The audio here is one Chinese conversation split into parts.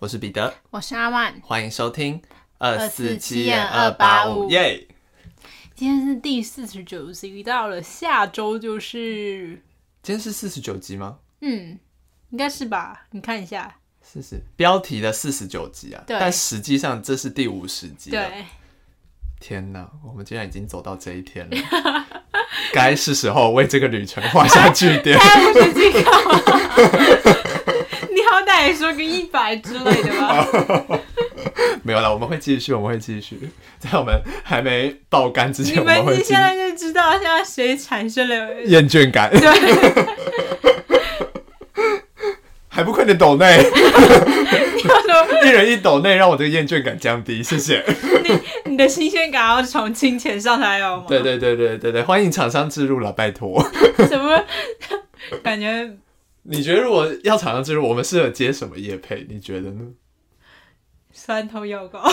我是彼得，我是阿曼，欢迎收听二四七247二八五，耶！今天是第四十九集，到了下周就是，今天是四十九集吗？嗯，应该是吧？你看一下，四十，标题的四十九集啊，但实际上这是第五十集了。对，天哪，我们竟然已经走到这一天了，该是时候为这个旅程画下句点。才五十几个，你好歹也说个一百之类的吧？没有了，我们会继续，我们会继续，在我们还没爆肝之前，你我们会继们现在就知道现在谁产生了 厌倦感，对，还不快点抖内，一人一抖内，让我这个厌倦感降低，谢谢。你的新鲜感要从金钱上才有吗？对对对对对对，欢迎厂商置入了，拜托。什么感觉？你觉得如果要厂商置入，我们适合接什么业配？你觉得呢？酸痛药膏，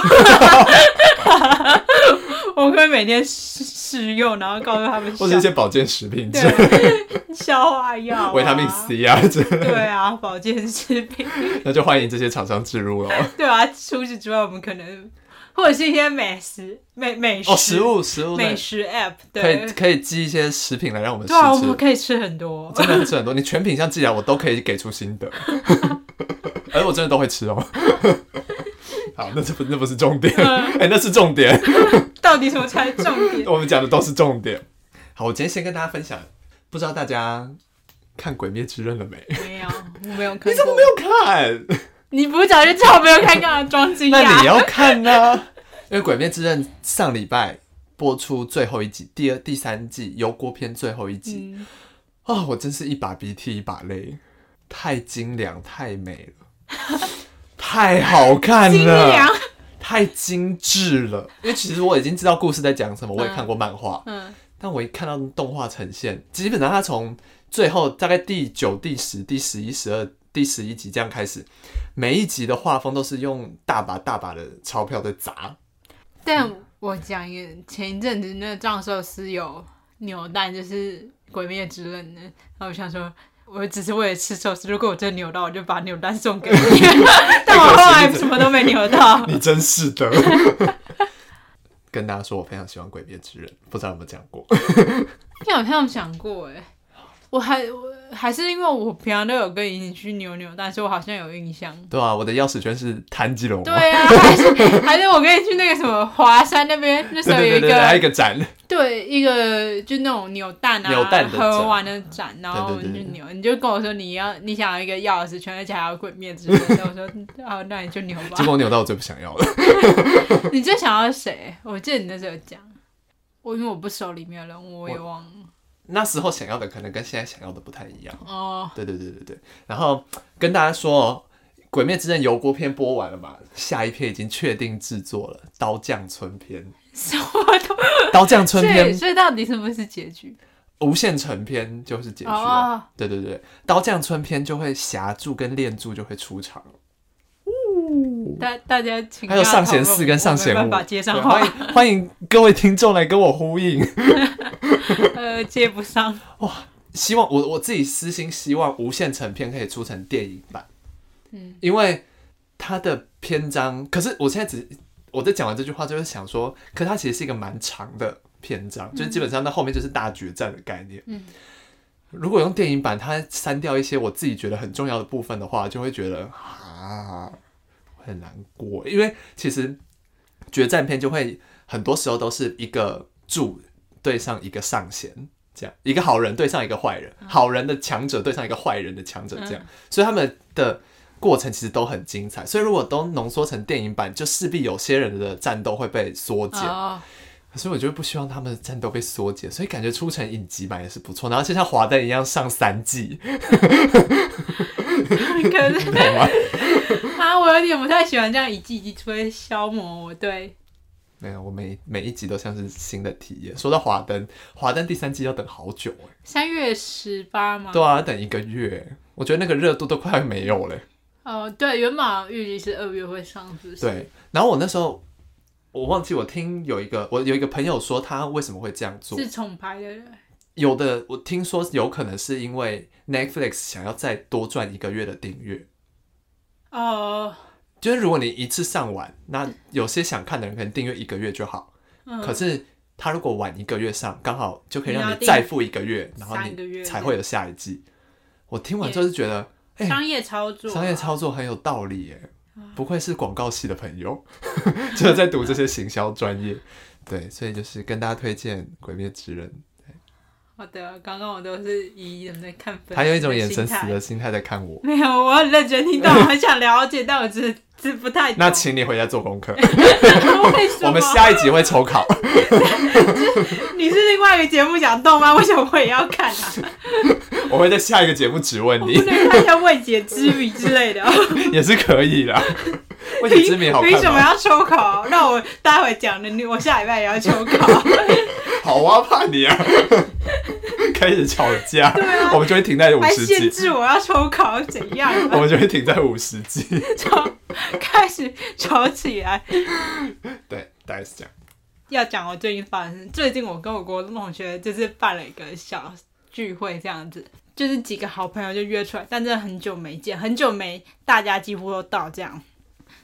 我会每天试试用，然后告诉他们或者一些保健食品之类的，对消化药、啊、维他命 C 啊之类的，对啊，保健食品，那就欢迎这些厂商置入喽。对啊。除此之外，我们可能或者是一些美食、美美食、哦，食物食物美食 App，可以，可以寄一些食品来让我们试对啊，我们吃，可以吃很多。真的吃很多。你全品相寄来，我都可以给出心得，而 我真的都会吃哦。好，那这不那不是重点，嗯 哎、那是重点。到底什么才是重点？我们讲的都是重点。好，我今天先跟大家分享，不知道大家看《鬼灭之刃》了没？没有，我没有看。你怎么没有看？你不是早就叫我没有看，干嘛装惊讶？那你要看呢、因为《鬼灭之刃》上礼拜播出最后一集，第二、第三季油锅篇最后一集。嗯，啊、我真是一把鼻涕一把泪，太精良，太美了，太好看了，，太精致了。因为其实我已经知道故事在讲什么，我也看过漫画，嗯，但我一看到动画呈现，基本上它从最后大概第九、第十、第十一、十二、第十一集这样开始，每一集的画风都是用大把大把的钞票在砸。但我讲一个，前一阵子那个藏寿司有扭蛋，就是《鬼灭之刃》的，然后我想说。我只是为了吃寿司，如果我真的扭到，我就把扭蛋送给你。但我后来什么都没扭到。你真是的。跟大家说，我非常喜欢《鬼灭之刃》，不知道有没有讲过？你 好像讲过哎，我还我还是因为我平常都有跟你一起去扭扭蛋，所以我好像有印象。对啊，我的钥匙圈是炭治郎嘛。对啊，还是还是我跟你去那个什么华山那边，那时候有一对对对对，还有一个个展，对一个就那种扭蛋啊，玩的展，然后就扭，你就跟我说你要你想要一个钥匙圈，而且还要鬼灭之刃，然后我说好，那你就扭吧结。果我扭到我最不想要了。你最想要谁？我记得你那时候有讲，我因为我不熟里面的人物，我也忘了。那时候想要的可能跟现在想要的不太一样。哦，对对对对对。然后跟大家说哦，《鬼灭之刃》油锅篇播完了嘛，下一篇已经确定制作了，《刀匠村篇》。什么都。刀匠村篇所以到底什么是结局？无限城篇就是结局了。哦，对对对，刀匠村篇就会霞柱跟炼柱就会出场了，大大家请还有上弦四跟上弦五，欢，迎欢迎各位听众来跟我呼应。呃，接不上 哇。希望我我自己私心希望无限成片可以出成电影版，嗯，因为它的篇章，可是我现在只我在讲完这句话，就是想说，可它其实是一个蛮长的篇章，就是基本上到后面就是大决战的概念。嗯，如果用电影版，它删掉一些我自己觉得很重要的部分的话，就会觉得啊很难过，因为其实决战片就会很多时候都是一个柱对上一个上弦。这样，一个好人对上一个坏人，好人的强者对上一个坏人的强者，这样，所以他们的过程其实都很精彩。所以如果都浓缩成电影版，就势必有些人的战斗会被缩减。哦，可是我就不希望他们的战斗被缩减，所以感觉出成影集版也是不错。然后就像华灯一样上三季，可是？啊，我有点不太喜欢这样一季一季出，会消磨我对没有，我每每一集都像是新的体验。说到华灯，华灯第三季要等好久哎、三月十八吗。对啊，等一个月，我觉得那个热度都快没有了。哦，对，原本预计是二月会上，是不是？，对，然后我那时候我忘记我听有一个我有一个朋友说他为什么会这样做，是重拍的。有的我听说有可能是因为 Netflix 想要再多赚一个月的订阅，哦，就是如果你一次上完，那有些想看的人可能订阅一个月就好。嗯可是他如果晚一个月上，刚好就可以让你再付一个月，然后你才会有下一季。我听完之后就觉得，哎、商业操作啊，商业操作很有道理耶，不愧是广告系的朋友，就是在读这些行销专业。对，所以就是跟大家推荐《鬼灭之刃好的，刚刚我都是以人在看粉丝》，还有一种眼神死的心态在看我。没有，我很认真听到，我很想了解，但我只是只不太懂。那请你回家做功课，我们下一集会抽考。你是另外一个节目讲动漫，为什么我也要看啊？我会在下一个节目质问你看一下未解之谜之类的。也是可以的。未解之谜好凭什看吗？么要抽考？让我待会讲的，你我下礼拜也要抽考。好啊，怕你啊！开始吵架，啊我们就会停在五还十集，限制我要抽考，怎样我啊？们就会停在五十级。吵，开始吵起来。对，大概是这样。要讲我最近发生，最近我跟我国中同学就是办了一个小聚会，这样子，就是几个好朋友就约出来，但真的很久没见，很久没大家几乎都到这样。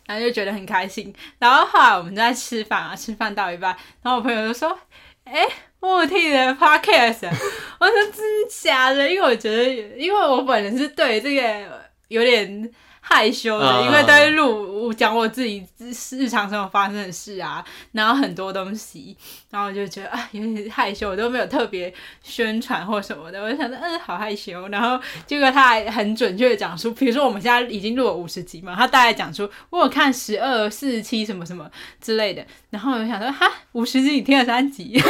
然后就觉得很开心，然后后来我们在吃饭啊，吃饭到一半，然后我朋友就说：“哎、我听你的 podcast。”我说：“真假的？”因为我觉得，因为我本人是对这个有点害羞的，嗯因为都会录讲我自己日常生活发生的事啊，然后很多东西，然后我就觉得啊有点害羞，我都没有特别宣传或什么的，我就想着嗯好害羞，然后结果他还很准确的讲出，比如说我们现在已经录了五十集嘛，他大概讲出我有看十二、四十七什么什么之类的，然后我就想说哈五十集你听了三集，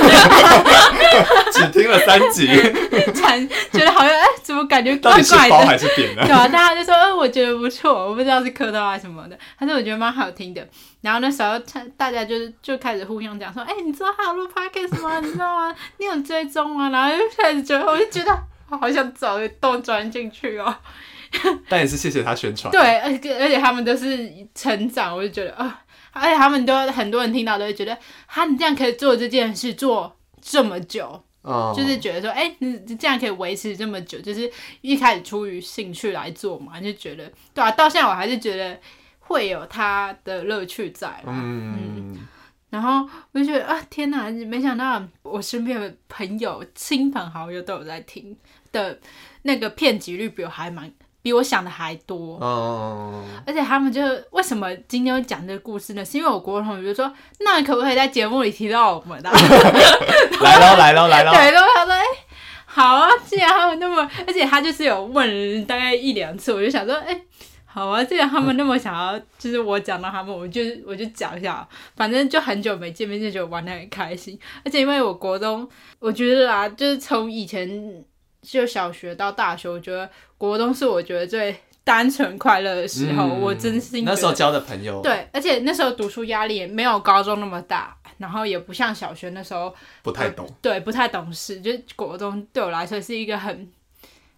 只听了三集，惨觉得好像哎怎么感觉怪怪的。底是褒还是贬呢对？啊，大家就说，嗯，我觉得不错，我不知道是磕到啊什么的，但是我觉得蛮好听的。然后那时候他大家就是就开始互相讲说，哎、你知道他有录 podcast 吗？你知道吗？你有追踪吗？然后就开始觉得，我就觉得我好想找个洞钻进去哦。但也是谢谢他宣传。对，而且而且他们都是成长，我就觉得啊、而且他们都很多人听到都会觉得，哈，你这样可以做这件事做这么久，嗯，就是觉得说，哎、你你这样可以维持这么久，就是一开始出于兴趣来做嘛，就觉得，对啊，到现在我还是觉得会有它的乐趣在啦。嗯，然后我就觉得啊，天哪，没想到我身边的朋友、亲朋好友都有在听的，那个片集率比我还蛮，比我想的还多。嗯，而且他们就为什么今天会讲这个故事呢？是因为我国同学就说，那可不可以在节目里提到我们啊？来喽 来喽来喽，对，然后他说，哎、好啊，既然他们那么，而且他就是有问大概一两次，我就想说，哎、好啊，既然他们那么想要，就是我讲到他们，我就我就讲一下，反正就很久没见面，就觉得玩的很开心。而且因为我国中，我觉得啊，就是从以前就小学到大学，我觉得国中是我觉得最单纯快乐的时候，嗯我真心那时候交的朋友，，对，而且那时候读书压力也没有高中那么大，然后也不像小学那时候。不太懂，对，不太懂事，就是国中对我来说是一个很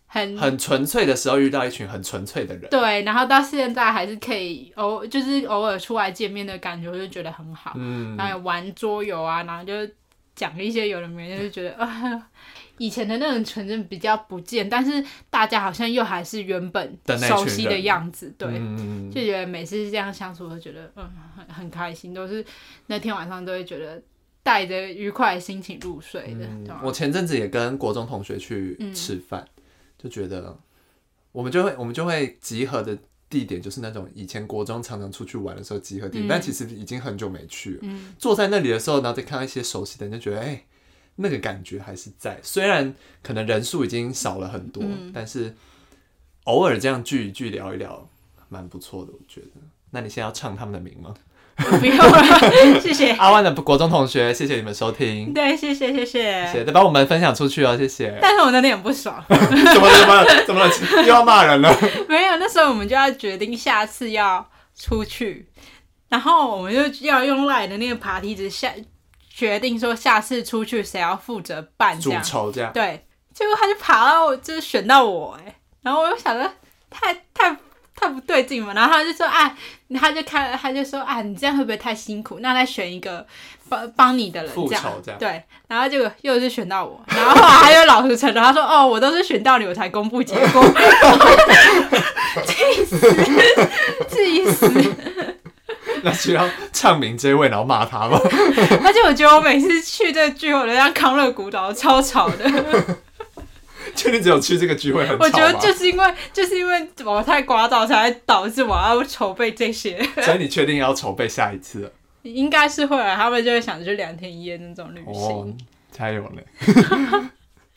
很很纯粹的时候遇到一群很纯粹的人，对，然后到现在还是可以偶就是偶尔出来见面的感觉，我就觉得很好。嗯，然后玩桌游啊，然后就讲一些有的没的，就觉得啊。以前的那种纯真比较不见，但是大家好像又还是原本熟悉的样子，对，嗯，就觉得每次这样相处，都觉得嗯很很开心，都是那天晚上都会觉得带着愉快的心情入睡的。嗯我前阵子也跟国中同学去嗯吃饭，就觉得我们就会我们就会集合的地点就是那种以前国中常常出去玩的时候集合地但其实已经很久没去了。嗯。坐在那里的时候，然后再看到一些熟悉的人，就觉得哎、那个感觉还是在。虽然可能人数已经少了很多，嗯但是偶尔这样聚一聚聊一聊，蛮不错的，我觉得。那你现在要唱他们的名吗？不用了，谢谢。阿万的国中同学，谢谢你们收听，对，谢谢谢谢。谢谢，再帮我们分享出去哦，谢谢。但是我那天很不爽，怎么了？怎么了？怎么了？又要骂人了？没有，那时候我们就要决定下次要出去，然后我们就要用赖的那个爬梯子下决定说下次出去谁要负责办这主样。筹这样。对，结果他就爬到就是选到我哎，然后我就想着太太太不对劲嘛，然后他就说啊，他就看他就说啊，你这样会不会太辛苦？那再选一个帮帮你的人复这样仇这样对，然后结果又是选到我，然后后来他又老实承认，他说哦，我都是选到你我才公布结果，气死，气死！那需要唱名这位，然后骂他吗？而且我觉得我每次去这个聚会，我都像康乐古岛超吵的。确定只有去这个聚会很吵？我觉得就是因为就是因为我太聒噪，才会导致我要筹备这些。所以你确定要筹备下一次了？应该是会啊，他们就会想着就两天一夜那种旅哦行。，加油嘞！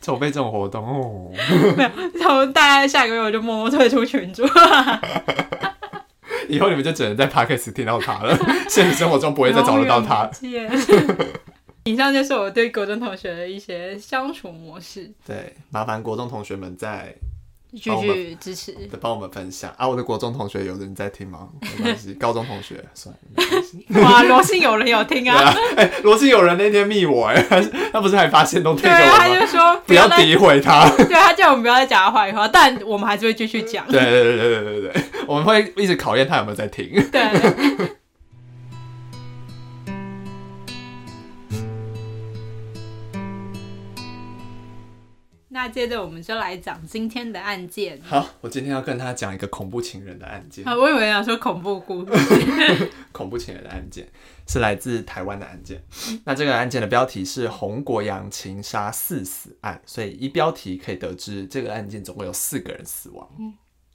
筹备这种活动哦，没有，然后大概下个月我就默默退出群组。以后你们就只能在 podcast 听到他了，现实生活中不会再找得到他。以上就是我对国中同学的一些相处模式，对，麻烦国中同学们再继续支持。再帮我们分享啊！我的国中同学有人在听吗？没关系，高中同学算了，没关系。哇，罗信有人有听对啊，啊，哎、罗信有人那天密我、哎，他他不是还发现都贴对给我吗？他就说不要再，诋毁他。对他叫我们不要再讲他坏话，但我们还是会继续讲。对对对对对对对，我们会一直考验他有没有在听。对。那接着我们就来讲今天的案件。好，我今天要跟他讲一个恐怖情人的案件。啊，我以为要说恐怖故事。恐怖情人的案件是来自台湾的案件。那这个案件的标题是洪国阳情杀四死案，所以一标题可以得知这个案件总共有四个人死亡。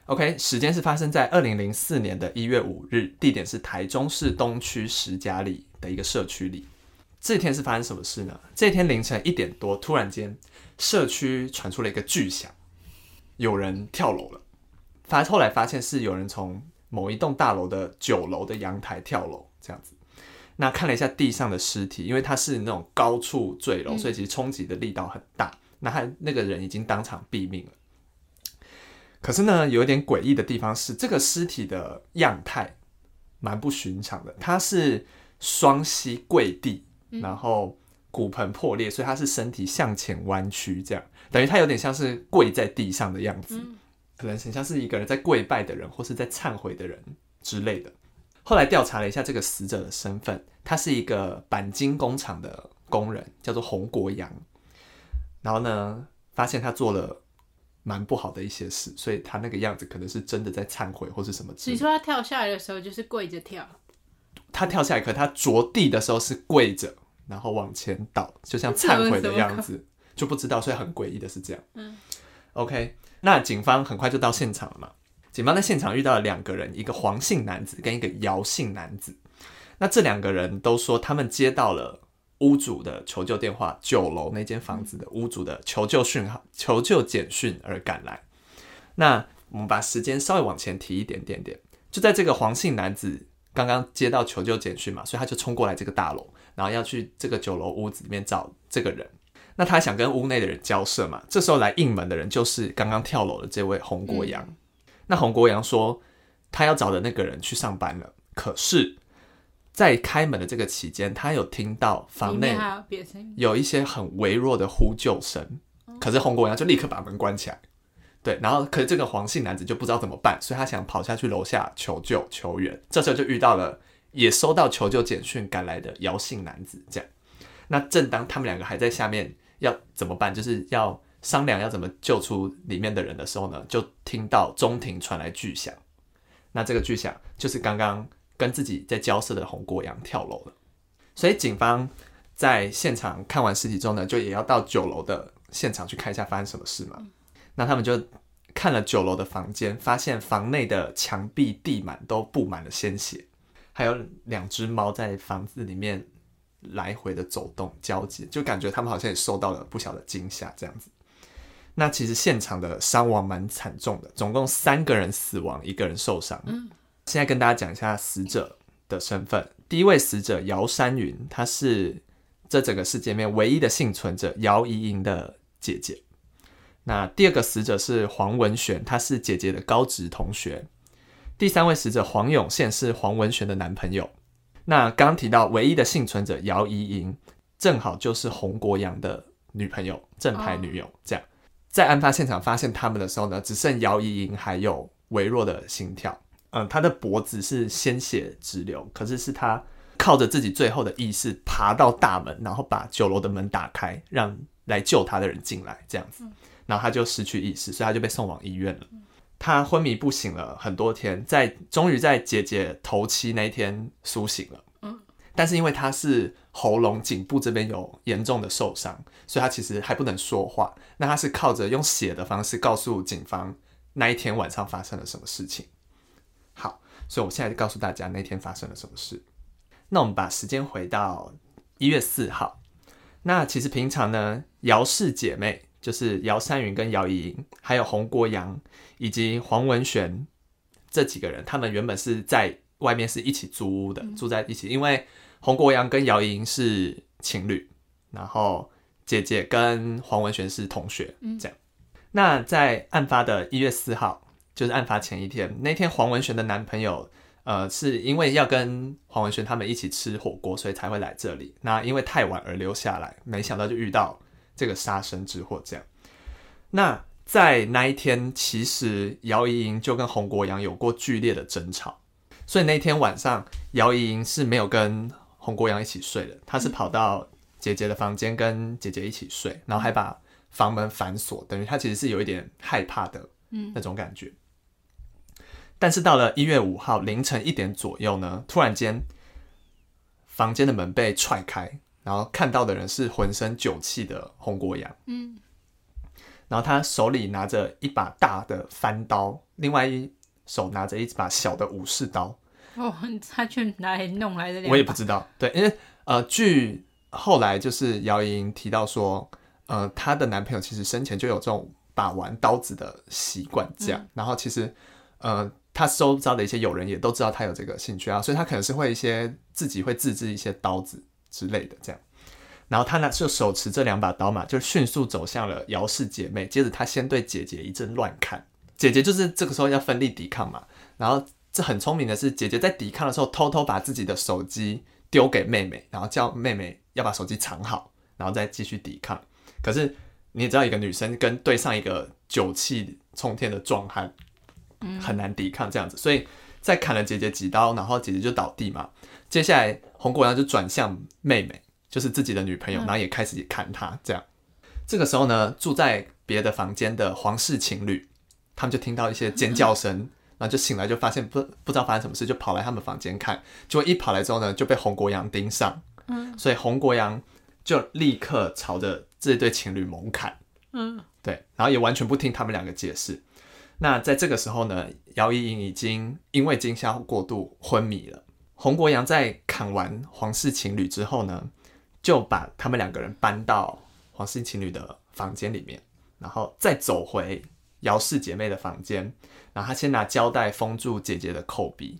OK，时间是发生在二零零四年的一月五日，地点是台中市东区石家里的一个社区里。这天是发生什么事呢？这天凌晨一点多，突然间社区传出了一个巨响，有人跳楼了。发后来发现是有人从某一栋大楼的九楼的阳台跳楼，这样子。那看了一下地上的尸体，因为他是那种高处坠楼，所以其实冲击的力道很大。那他那个人已经当场毙命了。可是呢，有一点诡异的地方是，这个尸体的样态蛮不寻常的。他是双膝跪地，然后骨盆破裂，所以他是身体向前弯曲，这样等于他有点像是跪在地上的样子。可能很像是一个人在跪拜的人，或是在忏悔的人之类的。后来调查了一下这个死者的身份，他是一个钣金工厂的工人，叫做洪国阳。然后呢，发现他做了蛮不好的一些事，所以他那个样子可能是真的在忏悔或是什么之类的。你说他跳下来的时候就是跪着跳，他跳下来，可他着地的时候是跪着，然后往前倒，就像忏悔的样子，就不知道，所以很诡异的是这样。嗯，OK，那警方很快就到现场了嘛。警方在现场遇到了两个人，一个黄姓男子跟一个姚姓男子。那这两个人都说他们接到了屋主的求救电话，九楼那间房子的屋主的求救讯号、求救简讯而赶来。那我们把时间稍微往前提一点点点，就在这个黄姓男子刚刚接到求救简讯嘛，所以他就冲过来这个大楼，然后要去这个酒楼屋子里面找这个人。那他想跟屋内的人交涉嘛，这时候来应门的人就是刚刚跳楼的这位洪国阳。那洪国阳说他要找的那个人去上班了，可是，在开门的这个期间，他有听到房内。有一些很微弱的呼救声，可是洪国阳就立刻把门关起来。对，然后可是这个黄姓男子就不知道怎么办，所以他想跑下去楼下求救求援。这时候就遇到了也收到求救简讯赶来的姚姓男子，这样。那正当他们两个还在下面要怎么办，就是要商量要怎么救出里面的人的时候呢，就听到中庭传来巨响。那这个巨响就是刚刚跟自己在交涉的洪国阳跳楼了，所以警方在现场看完尸体之后呢，就也要到九楼的现场去看一下发生什么事嘛。那他们就看了九楼的房间，发现房内的墙壁、地板都布满了鲜血，还有两只猫在房子里面来回的走动交接，就感觉他们好像也受到了不小的惊吓这样子。那其实现场的伤亡蛮惨重的，总共三个人死亡，一个人受伤。嗯现在跟大家讲一下死者的身份。第一位死者姚山云，她是这整个世界里面唯一的幸存者姚怡莹的姐姐。那第二个死者是黄文璇，她是姐姐的高职同学。第三位死者黄永宪是黄文璇的男朋友。那刚刚提到唯一的幸存者姚怡莹，正好就是洪国阳的女朋友，正牌女友。这样，在案发现场发现他们的时候呢，只剩姚怡莹还有微弱的心跳。嗯，他的脖子是鲜血直流，可是是他靠着自己最后的意识爬到大门，然后把酒楼的门打开，让来救他的人进来，这样子，然后他就失去意识，所以他就被送往医院了。他昏迷不醒了很多天，在终于在姐姐头七那一天苏醒了。嗯，但是因为他是喉咙、颈部这边有严重的受伤，所以他其实还不能说话。那他是靠着用写的方式告诉警方那一天晚上发生了什么事情。好，所以我现在就告诉大家那天发生了什么事。那我们把时间回到一月四号。那其实平常呢，姚氏姐妹就是姚山云跟姚怡莹，还有洪国阳以及黄文璇这几个人，他们原本是在外面是一起租屋的，住在一起。因为洪国阳跟姚怡莹是情侣，然后姐姐跟黄文璇是同学，这样。那在案发的一月四号，就是案发前一天，那天黄文璇的男朋友。呃，是因为要跟黄文轩他们一起吃火锅，所以才会来这里。那因为太晚而留下来，没想到就遇到这个杀身之祸。这样，那在那一天，其实姚怡莹就跟洪国阳有过剧烈的争吵，所以那天晚上，姚怡莹是没有跟洪国阳一起睡的，她是跑到姐姐的房间跟姐姐一起睡，然后还把房门反锁，等于她其实是有一点害怕的，嗯，那种感觉。但是到了一月五号凌晨一点左右呢，突然间房间的门被踹开，然后看到的人是浑身酒气的洪国阳。嗯，然后他手里拿着一把大的翻刀，另外一手拿着一把小的武士刀。哦，他去哪里弄来的？我也不知道。对，因为呃，据后来就是姚莹提到说，呃，她的男朋友其实生前就有这种把玩刀子的习惯，这样。然后其实呃。他收招的一些友人也都知道他有这个兴趣啊，所以他可能是会一些自己会自制一些刀子之类的这样。然后他呢就手持这两把刀嘛，就迅速走向了姚氏姐妹。接着他先对姐姐一阵乱砍，姐姐就是这个时候要奋力抵抗嘛。然后这很聪明的是，姐姐在抵抗的时候偷偷把自己的手机丢给妹妹，然后叫妹妹要把手机藏好，然后再继续抵抗。可是你也知道，一个女生跟对上一个酒气冲天的壮汉。很难抵抗这样子，所以在砍了姐姐几刀，然后姐姐就倒地嘛。接下来洪国阳就转向妹妹，就是自己的女朋友，然后也开始砍她。这样，这个时候呢，住在别的房间的皇室情侣，他们就听到一些尖叫声，然后就醒来，就发现不不知道发生什么事，就跑来他们房间看。结果一跑来之后呢，就被洪国阳盯上。嗯，所以洪国阳就立刻朝着这对情侣猛砍。嗯，对，然后也完全不听他们两个解释。那在这个时候呢，姚依莹已经因为惊吓过度昏迷了。洪国阳在砍完皇室情侣之后呢，就把他们两个人搬到皇室情侣的房间里面，然后再走回姚氏姐妹的房间，然后他先拿胶带封住姐姐的口鼻。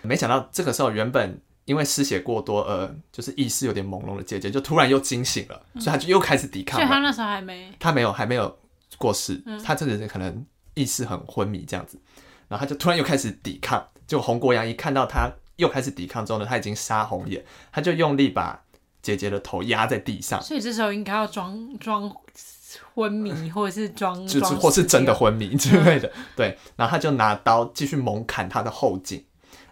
没想到这个时候，原本因为失血过多而就是意识有点朦胧的姐姐，就突然又惊醒了，所以他就又开始抵抗。所以他那时候还没，他没有还没有过世，他这个人可能。意识很昏迷这样子，然后他就突然又开始抵抗。就洪国阳一看到他又开始抵抗之后呢，他已经杀红眼，他就用力把姐姐的头压在地上。所以这时候应该要装装昏迷，或者是装就是或是真的昏迷之类的。对，然后他就拿刀继续猛砍他的后颈，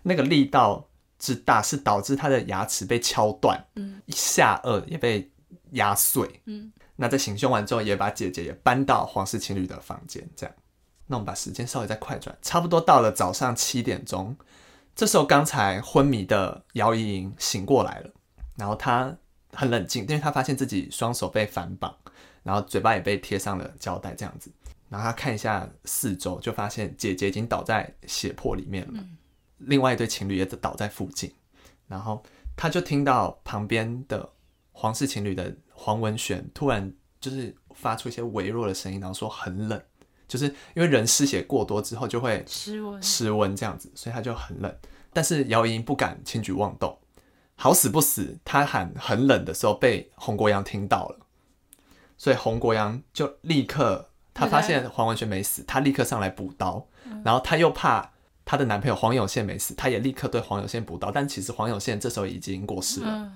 那个力道之大是导致他的牙齿被敲断，嗯，下颚也被压碎，嗯。那在行凶完之后，也把姐姐也搬到皇室情侣的房间，这样。那我们把时间稍微再快转，差不多到了早上七点钟，这时候刚才昏迷的姚怡莹醒过来了，然后她很冷静，因为她发现自己双手被反绑，然后嘴巴也被贴上了胶带，这样子，然后她看一下四周，就发现姐姐已经倒在血泊里面了，另外一对情侣也倒在附近，然后她就听到旁边的皇室情侣的黄文璇突然就是发出一些微弱的声音，然后说很冷。就是因为人失血过多之后就会失温，失温这样子，所以他就很冷。但是姚莹不敢轻举妄动，好死不死，他喊很冷的时候被洪国阳听到了，所以洪国阳就立刻，他发现黄文轩没死，他立刻上来补刀，然后他又怕他的男朋友黄永宪没死，他也立刻对黄永宪补刀，但其实黄永宪这时候已经过世了。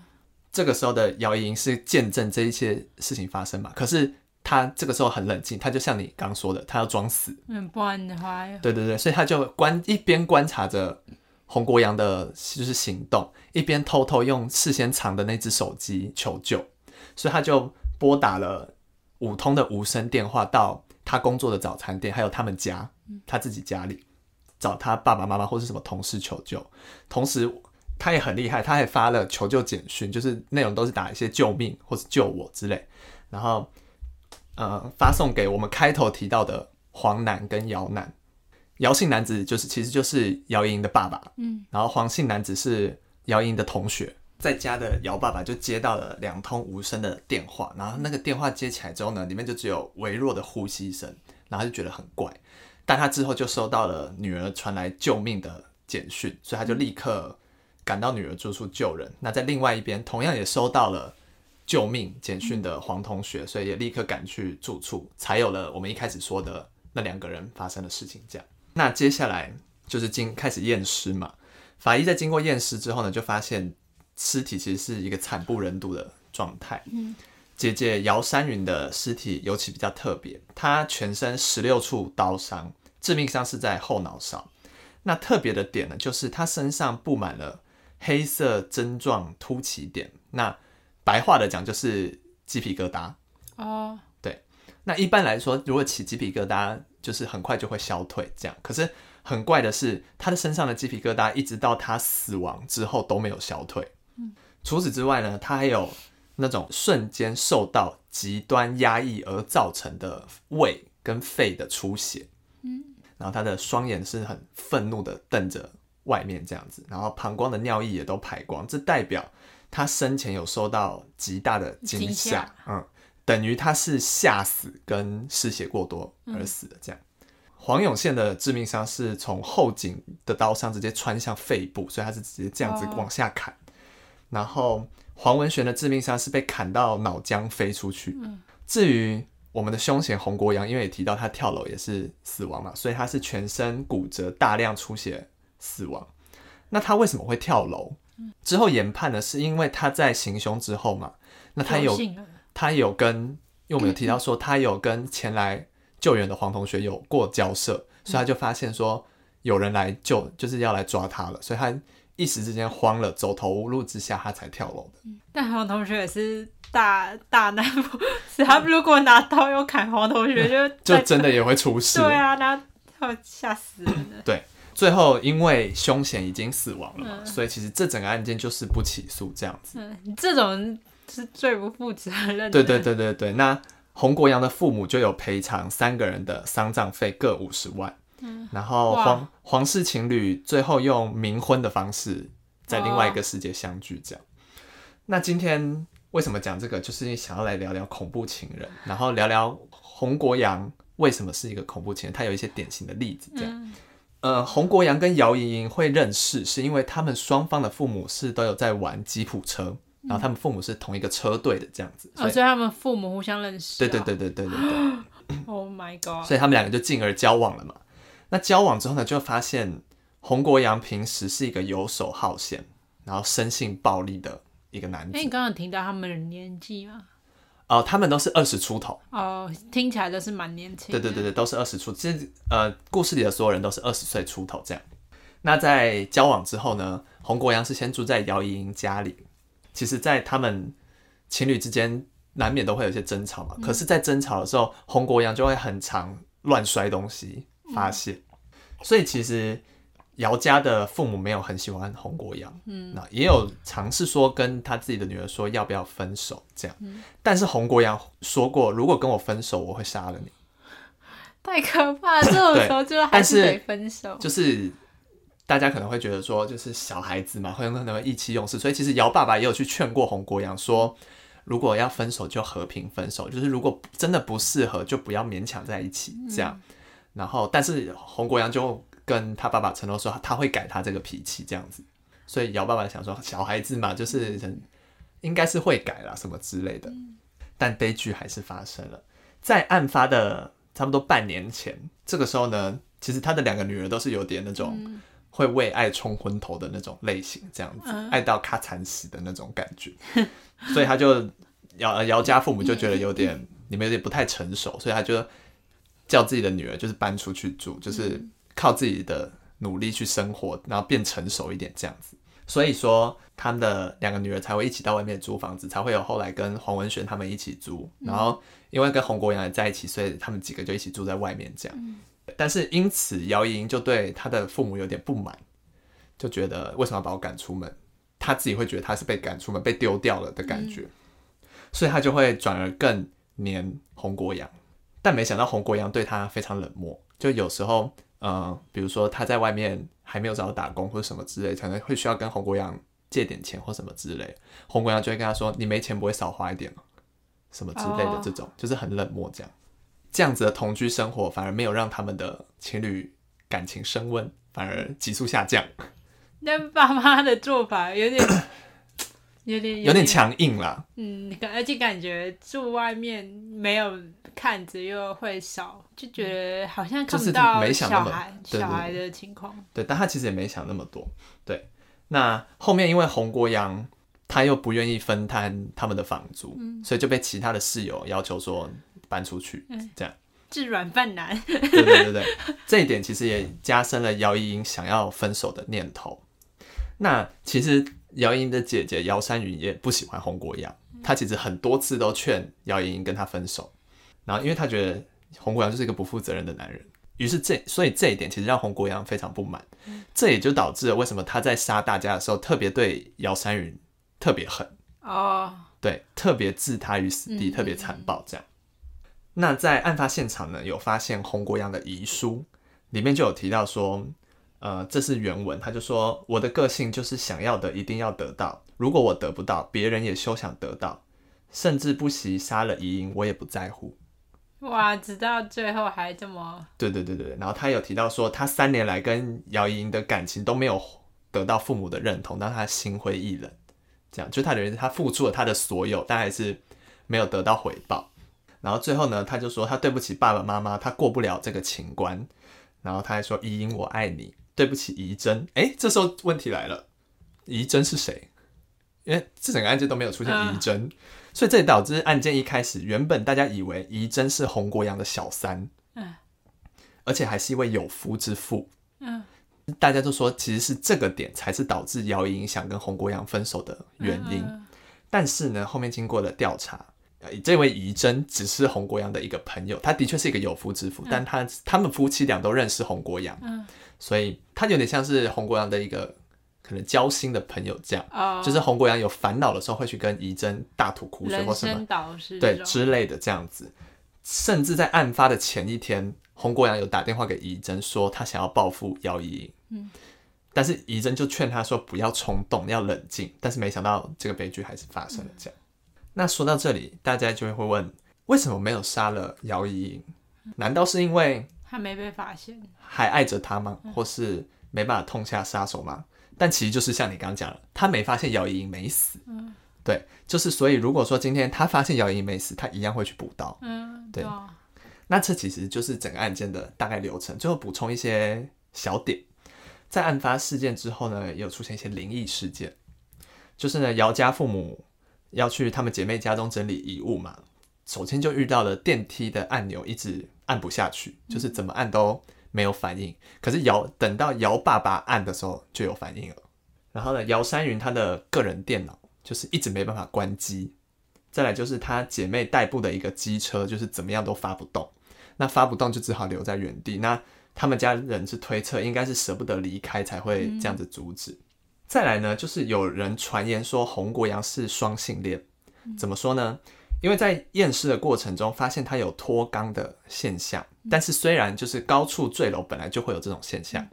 这个时候的姚莹是见证这一切事情发生嘛？可是。他这个时候很冷静，他就像你刚说的，他要装死。嗯，不然的话，对对对，所以他就观一边观察着洪国阳的就是行动，一边偷偷用事先藏的那只手机求救。所以他就拨打了五通的无声电话到他工作的早餐店，还有他们家，他自己家里找他爸爸妈妈或是什么同事求救。同时，他也很厉害，他还发了求救简讯，就是内容都是打一些救命或是救我之类，然后呃发送给我们开头提到的黄男跟姚男。姚姓男子就是其实就是姚莹莹的爸爸，嗯，然后黄姓男子是姚莹莹的同学。在家的姚爸爸就接到了两通无声的电话，然后那个电话接起来之后呢，里面就只有微弱的呼吸声，然后就觉得很怪。但他之后就收到了女儿传来救命的简讯，所以他就立刻赶到女儿住处救人。那在另外一边，同样也收到了救命简讯的黄同学，所以也立刻赶去住处，才有了我们一开始说的那两个人发生的事情。这样，那接下来就是经开始验尸嘛。法医在经过验尸之后呢，就发现。尸体其实是一个惨不忍睹的状态。嗯，姐姐姚山云的尸体尤其比较特别，她全身十六处刀伤，致命伤是在后脑勺。那特别的点呢，就是她身上布满了黑色针状凸起点。那白话的讲，就是鸡皮疙瘩。哦，对。那一般来说，如果起鸡皮疙瘩，就是很快就会消退。这样，可是很怪的是，他的身上的鸡皮疙瘩一直到他死亡之后都没有消退。除此之外呢，他还有那种瞬间受到极端压抑而造成的胃跟肺的出血，嗯，然后他的双眼是很愤怒的瞪着外面这样子，然后膀胱的尿液也都排光，这代表他生前有受到极大的惊吓，嗯，等于他是吓死跟失血过多而死的这样。黄永宪的致命伤是从后颈的刀伤直接穿向肺部，所以他是直接这样子往下砍。然后黄文璇的致命伤是被砍到脑浆飞出去。至于我们的凶险洪国阳，因为也提到他跳楼也是死亡嘛，所以他是全身骨折、大量出血死亡。那他为什么会跳楼？之后研判呢，是因为他在行凶之后嘛，那他有他有跟，因为我们有提到说他有跟前来救援的黄同学有过交涉，所以他就发现说有人来救，就是要来抓他了，所以他。一时之间慌了，走投无路之下，他才跳楼的。但黄同学也是大大难不死，他如果拿刀要砍黄同学，就 就真的也会出事。对啊，那他吓死人了。对，最后因为凶险已经死亡了嘛，所以其实这整个案件就是不起诉这样子。嗯，这种是最不负责任。对对对对对，那洪国阳的父母就有赔偿三个人的丧葬费各五十万。然后皇皇室情侣最后用冥婚的方式在另外一个世界相聚，这样。那今天为什么讲这个？就是想要来聊聊恐怖情人，然后聊聊洪国阳为什么是一个恐怖情人，他有一些典型的例子，这样。呃，洪国阳跟姚莹莹会认识，是因为他们双方的父母是都有在玩吉普车，然后他们父母是同一个车队的这样子，所以他们父母互相认识。对对对对对对对。Oh my god！所以他们两个就进而交往了嘛。那交往之后呢，就发现洪国阳平时是一个游手好闲，然后生性暴力的一个男子。哎，你刚刚听到他们的年纪吗？哦，他们都是二十出头。哦，听起来都是蛮年轻。对对对对，都是二十出。其实呃，故事里的所有人都是二十岁出头这样。那在交往之后呢，洪国阳是先住在姚莹莹家里。其实，在他们情侣之间难免都会有些争吵嘛。可是，在争吵的时候，洪国阳就会很常乱摔东西。发现，所以其实姚家的父母没有很喜欢洪国阳，嗯，那也有尝试说跟他自己的女儿说要不要分手这样，但是洪国阳说过，如果跟我分手，我会杀了你，太可怕，这种时候就还是得分手。就是大家可能会觉得说，就是小孩子嘛，会可能会意气用事，所以其实姚爸爸也有去劝过洪国阳说，如果要分手就和平分手，就是如果真的不适合，就不要勉强在一起这样。然后，但是洪国阳就跟他爸爸承诺说，他会改他这个脾气，这样子。所以姚爸爸想说，小孩子嘛，就是人应该是会改啦，什么之类的。但悲剧还是发生了，在案发的差不多半年前，这个时候呢，其实他的两个女儿都是有点那种会为爱冲昏头的那种类型，这样子，爱到咔惨死的那种感觉。所以他就姚姚家父母就觉得有点。你们有点不太成熟，所以他就叫自己的女儿就是搬出去住，就是靠自己的努力去生活，然后变成熟一点这样子。所以说，他们的两个女儿才会一起到外面租房子，才会有后来跟黄文璇他们一起租。然后因为跟洪国阳也在一起，所以他们几个就一起住在外面这样。但是因此，姚莹就对他的父母有点不满，就觉得为什么要把我赶出门？他自己会觉得他是被赶出门、被丢掉了的感觉，所以他就会转而更黏洪国阳。但没想到洪国阳对他非常冷漠，就有时候，呃，比如说他在外面。还没有找到打工或者什么之类，可能会需要跟红国阳借点钱或什么之类，红国阳就会跟他说：“你没钱不会少花一点吗？”什么之类的，这种就是很冷漠这样。这样子的同居生活反而没有让他们的情侣感情升温，反而急速下降。那爸妈的做法有点。有点有点强硬啦，嗯，而且感觉住外面没有看着又会少，就觉得好像看不到小孩小孩的情况。对，但他其实也没想那么多。对，那后面因为洪国阳他又不愿意分摊他们的房租，所以就被其他的室友要求说搬出去，这样是软饭男。对对对对，这一点其实也加深了姚依莹想要分手的念头。那其实。姚莹的姐姐姚山云也不喜欢洪国阳，她其实很多次都劝姚莹跟他分手，然后因为他觉得洪国阳就是一个不负责任的男人，于是这所以这一点其实让洪国阳非常不满，这也就导致了为什么他在杀大家的时候特别对姚山云特别狠哦，对，特别置他于死地，特别残暴这样。那在案发现场呢，有发现洪国阳的遗书，里面就有提到说。呃，这是原文，他就说我的个性就是想要的一定要得到，如果我得不到，别人也休想得到，甚至不惜杀了遗英，我也不在乎。哇，直到最后还这么……对对对对，然后他有提到说，他三年来跟姚莹莹的感情都没有得到父母的认同，让他心灰意冷。这样，就他等于他付出了他的所有，但还是没有得到回报。然后最后呢，他就说他对不起爸爸妈妈，他过不了这个情关。然后他还说：“怡英，我爱你。”对不起，怡珍。哎，这时候问题来了，怡珍是谁？因为这整个案件都没有出现怡珍，所以这也导致案件一开始原本大家以为怡珍是洪国阳的小三，嗯，而且还是一位有夫之妇，嗯，大家都说其实是这个点才是导致姚莹想跟洪国阳分手的原因。但是呢，后面经过了调查，这位怡珍只是洪国阳的一个朋友，他的确是一个有夫之妇，但他他们夫妻俩都认识洪国阳，嗯。所以他有点像是洪国阳的一个可能交心的朋友这样，就是洪国阳有烦恼的时候会去跟怡珍大吐苦水或什么，对之类的这样子。甚至在案发的前一天，洪国阳有打电话给怡珍说他想要报复姚怡嗯，但是怡珍就劝他说不要冲动，要冷静。但是没想到这个悲剧还是发生了这样。那说到这里，大家就会问，为什么没有杀了姚怡莹？难道是因为？他没被发现，还爱着他吗？或是没办法痛下杀手吗？但其实就是像你刚刚讲了，他没发现姚莹莹没死。嗯，对，就是所以如果说今天他发现姚莹没死，他一样会去补刀。嗯，对。那这其实就是整个案件的大概流程。最后补充一些小点，在案发事件之后呢，也有出现一些灵异事件，就是呢，姚家父母要去他们姐妹家中整理遗物嘛，首先就遇到了电梯的按钮一直。按不下去，就是怎么按都没有反应。可是姚等到姚爸爸按的时候就有反应了。然后呢，姚山云他的个人电脑就是一直没办法关机。再来就是他姐妹代步的一个机车，就是怎么样都发不动。那发不动就只好留在原地。那他们家人是推测，应该是舍不得离开才会这样子阻止。再来呢，就是有人传言说洪国阳是双性恋，怎么说呢？因为在验尸的过程中，发现他有脱肛的现象，但是虽然就是高处坠楼本来就会有这种现象，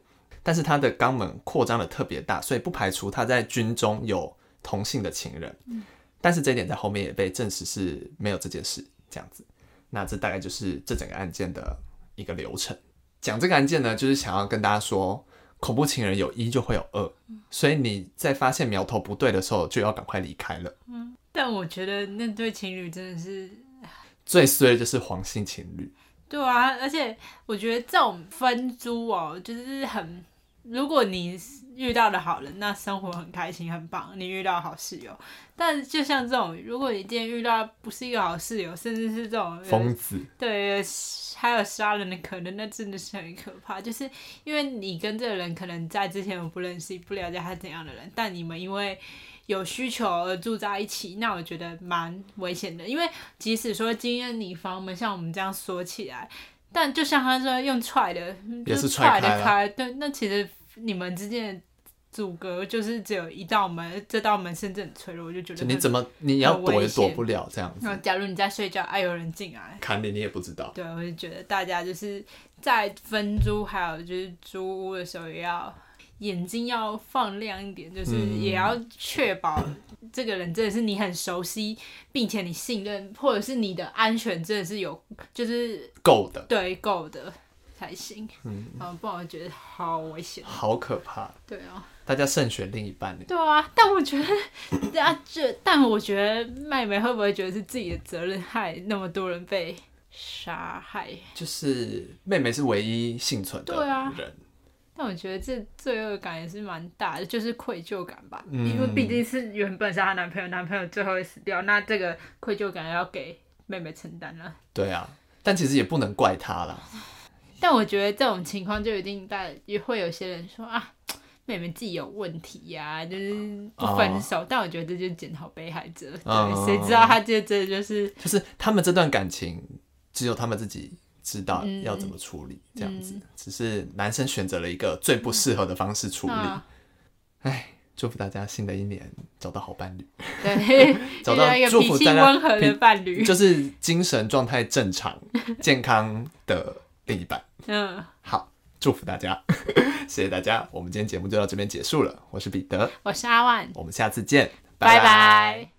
但是他的肛门扩张的特别大，所以不排除他在军中有同性的情人。嗯，但是这一点在后面也被证实是没有这件事这样子。那这大概就是这整个案件的一个流程。讲这个案件呢，就是想要跟大家说，恐怖情人有一就会有二，所以你在发现苗头不对的时候，就要赶快离开了。嗯。但我觉得那对情侣真的是最衰的就是黄姓情侣。对啊，而且我觉得这种分租哦，就是很如果你遇到的好人，那生活很开心很棒，你遇到好室友。但就像这种，如果你今天遇到不是一个好室友，甚至是这种疯子，对，还有杀人的可能，那真的是很可怕。就是因为你跟这个人可能在之前我不认识、不了解他怎样的人，但你们因为有需求而住在一起，那我觉得蛮危险的。因为即使说今天你房门像我们这样锁起来，但就像他说用踹的，也是踹的开。对，那其实你们之间的阻隔就是只有一道门，这道门甚至很脆弱，我就觉得就你怎么你要躲也躲不了这样子那，假如你在睡觉，哎，有人进来，砍你你也不知道。对，我就觉得大家就是在分租还有就是租屋的时候，也要眼睛要放亮一点，就是嗯也要确保这个人真的是你很熟悉，并且你信任，或者是你的安全真的是有，就是够的，对够的才行。嗯，嗯，不然我觉得好危险。好可怕，对啊，大家慎选另一半呢。对啊，但我觉得，啊，这，但我觉得妹妹会不会觉得是自己的责任，害那么多人被杀害？就是妹妹是唯一幸存的人，但我觉得这罪恶感也是蛮大的，就是愧疚感吧。嗯因为毕竟是原本是她男朋友，男朋友最后会死掉，那这个愧疚感要给妹妹承担了。对啊，但其实也不能怪她啦。但我觉得这种情况就一定大也会有些人说啊，妹妹自己有问题呀、就是不分手。但我觉得这就是检讨被害者，哦对，谁知道他这这就是就是他们这段感情，只有他们自己知道嗯要怎么处理，这样子。只是男生选择了一个最不适合的方式处理。啊，唉，祝福大家新的一年找到好伴侣，对，找到 祝福大家温和的伴侣。就是精神状态正常、健康的另一半。嗯，好，祝福大家，谢谢大家。我们今天节目就到这边结束了。我是彼得，我是阿万，我们下次见，拜拜